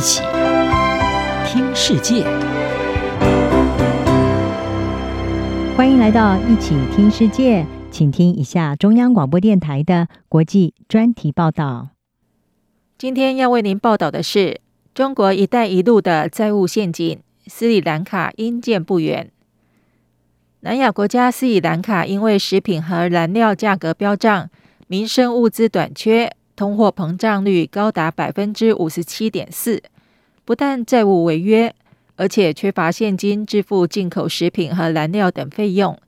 一起听世界，欢迎来到一起听世界，请听一下中央广播电台的国际专题报道。今天要为您报道的是中国“一带一路”的债务陷阱，斯里兰卡因见不远。南亚国家斯里兰卡因为食品和燃料价格飙涨，民生物资短缺。通货膨胀率高达百分之五十七点四，不但债务违约，而且缺乏现金支付进口食品和燃料等费用，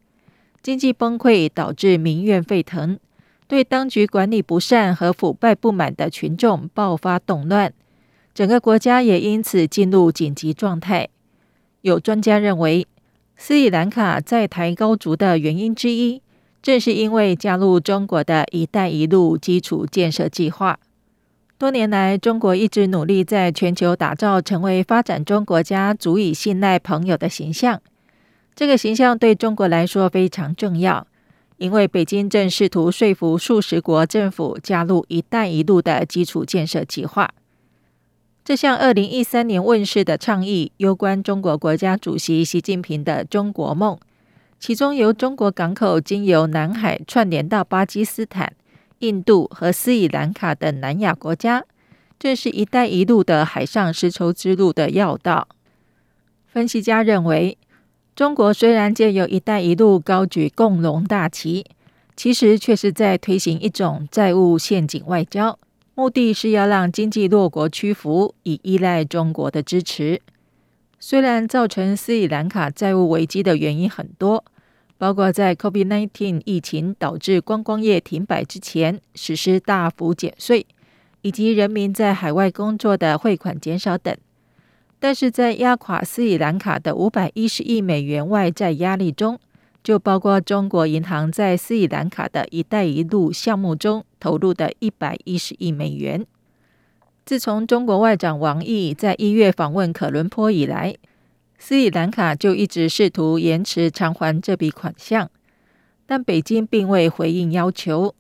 经济崩溃导致民怨沸腾，对当局管理不善和腐败不满的群众爆发动乱，整个国家也因此进入紧急状态。有专家认为，斯里兰卡债台高筑的原因之一，正是因为加入中国的一带一路基础建设计划，多年来，中国一直努力在全球打造成为发展中国家足以信赖朋友的形象。这个形象对中国来说非常重要，因为北京正试图说服数十国政府加入一带一路的基础建设计划。这项二零一三年问世的倡议，攸关中国国家主席习近平的中国梦。其中，由中国港口经由南海串联到巴基斯坦、印度和斯里兰卡等南亚国家，这是一带一路的海上丝绸之路的要道。分析家认为，中国虽然借由一带一路高举共荣大旗，其实却是在推行一种债务陷阱外交，目的是要让经济弱国屈服，以依赖中国的支持。虽然造成斯里兰卡债务危机的原因很多。包括在 COVID-19 疫情导致观光业停摆之前，实施大幅减税，以及人民在海外工作的汇款减少等。但是在压垮斯里兰卡的五百一十亿美元外债压力中，就包括中国银行在斯里兰卡的一带一路项目中投入的一百一十亿美元。自从中国外长王毅在一月访问可伦坡以来，斯里兰卡就一直试图延迟偿还这笔款项，但北京并未回应要求。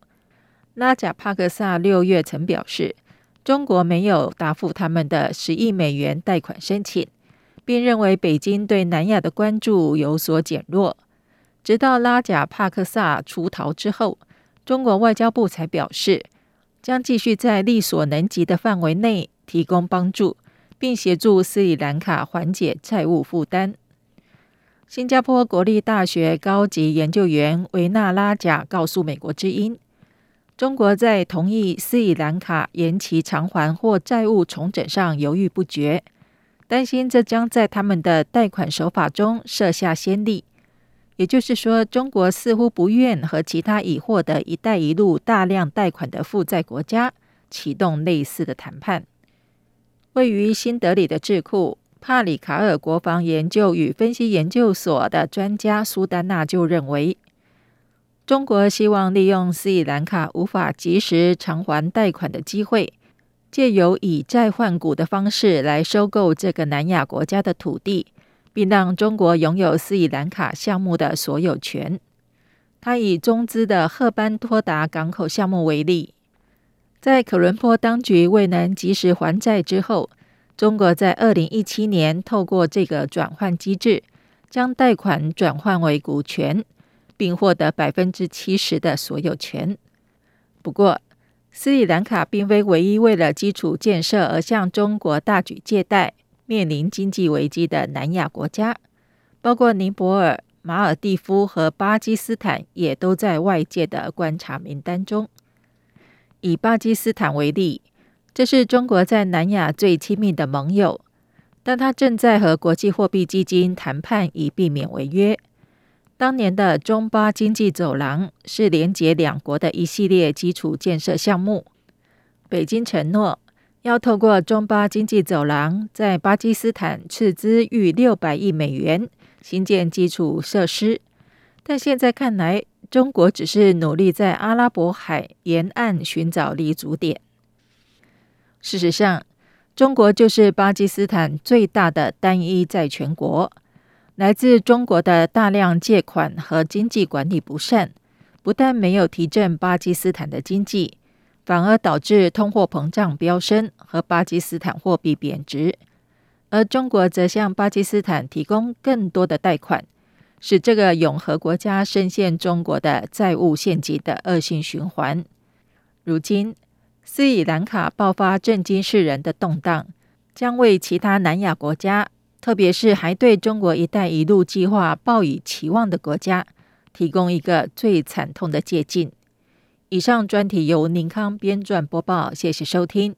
拉贾帕克萨六月曾表示，中国没有答复他们的十亿美元贷款申请，并认为北京对南亚的关注有所减弱。直到拉贾帕克萨出逃之后，中国外交部才表示，将继续在力所能及的范围内提供帮助。并协助斯里兰卡缓解债务负担。新加坡国立大学高级研究员维纳拉贾告诉美国之音：“中国在同意斯里兰卡延期偿还或债务重整上犹豫不决，担心这将在他们的贷款手法中设下先例。也就是说，中国似乎不愿和其他已获得‘一带一路’大量贷款的负债国家启动类似的谈判。”位于新德里的智库帕里卡尔国防研究与分析研究所的专家苏丹娜就认为，中国希望利用斯里兰卡无法及时偿还贷款的机会，借由以债换股的方式来收购这个南亚国家的土地，并让中国拥有斯里兰卡项目的所有权。他以中资的赫班托达港口项目为例。在可伦坡当局未能及时还债之后，中国在二零一七年透过这个转换机制，将贷款转换为股权，并获得百分之七十的所有权。不过，斯里兰卡并非唯一为了基础建设而向中国大举借贷、面临经济危机的南亚国家，包括尼泊尔、马尔蒂夫和巴基斯坦也都在外界的观察名单中。以巴基斯坦为例，这是中国在南亚最亲密的盟友，但他正在和国际货币基金谈判以避免违约。当年的中巴经济走廊是连接两国的一系列基础建设项目。北京承诺要透过中巴经济走廊，在巴基斯坦斥资逾六百亿美元新建基础设施，但现在看来，中国只是努力在阿拉伯海沿岸寻找立足点。事实上，中国就是巴基斯坦最大的单一债权国。来自中国的大量借款和经济管理不善，不但没有提振巴基斯坦的经济，反而导致通货膨胀飙升和巴基斯坦货币贬值，而中国则向巴基斯坦提供更多的贷款，使这个永和国家深陷中国的债务陷阱的恶性循环。如今，斯里兰卡爆发震惊世人的动荡，将为其他南亚国家，特别是还对中国“一带一路”计划抱以期望的国家，提供一个最惨痛的借鉴。以上专题由宁康编撰播报，谢谢收听。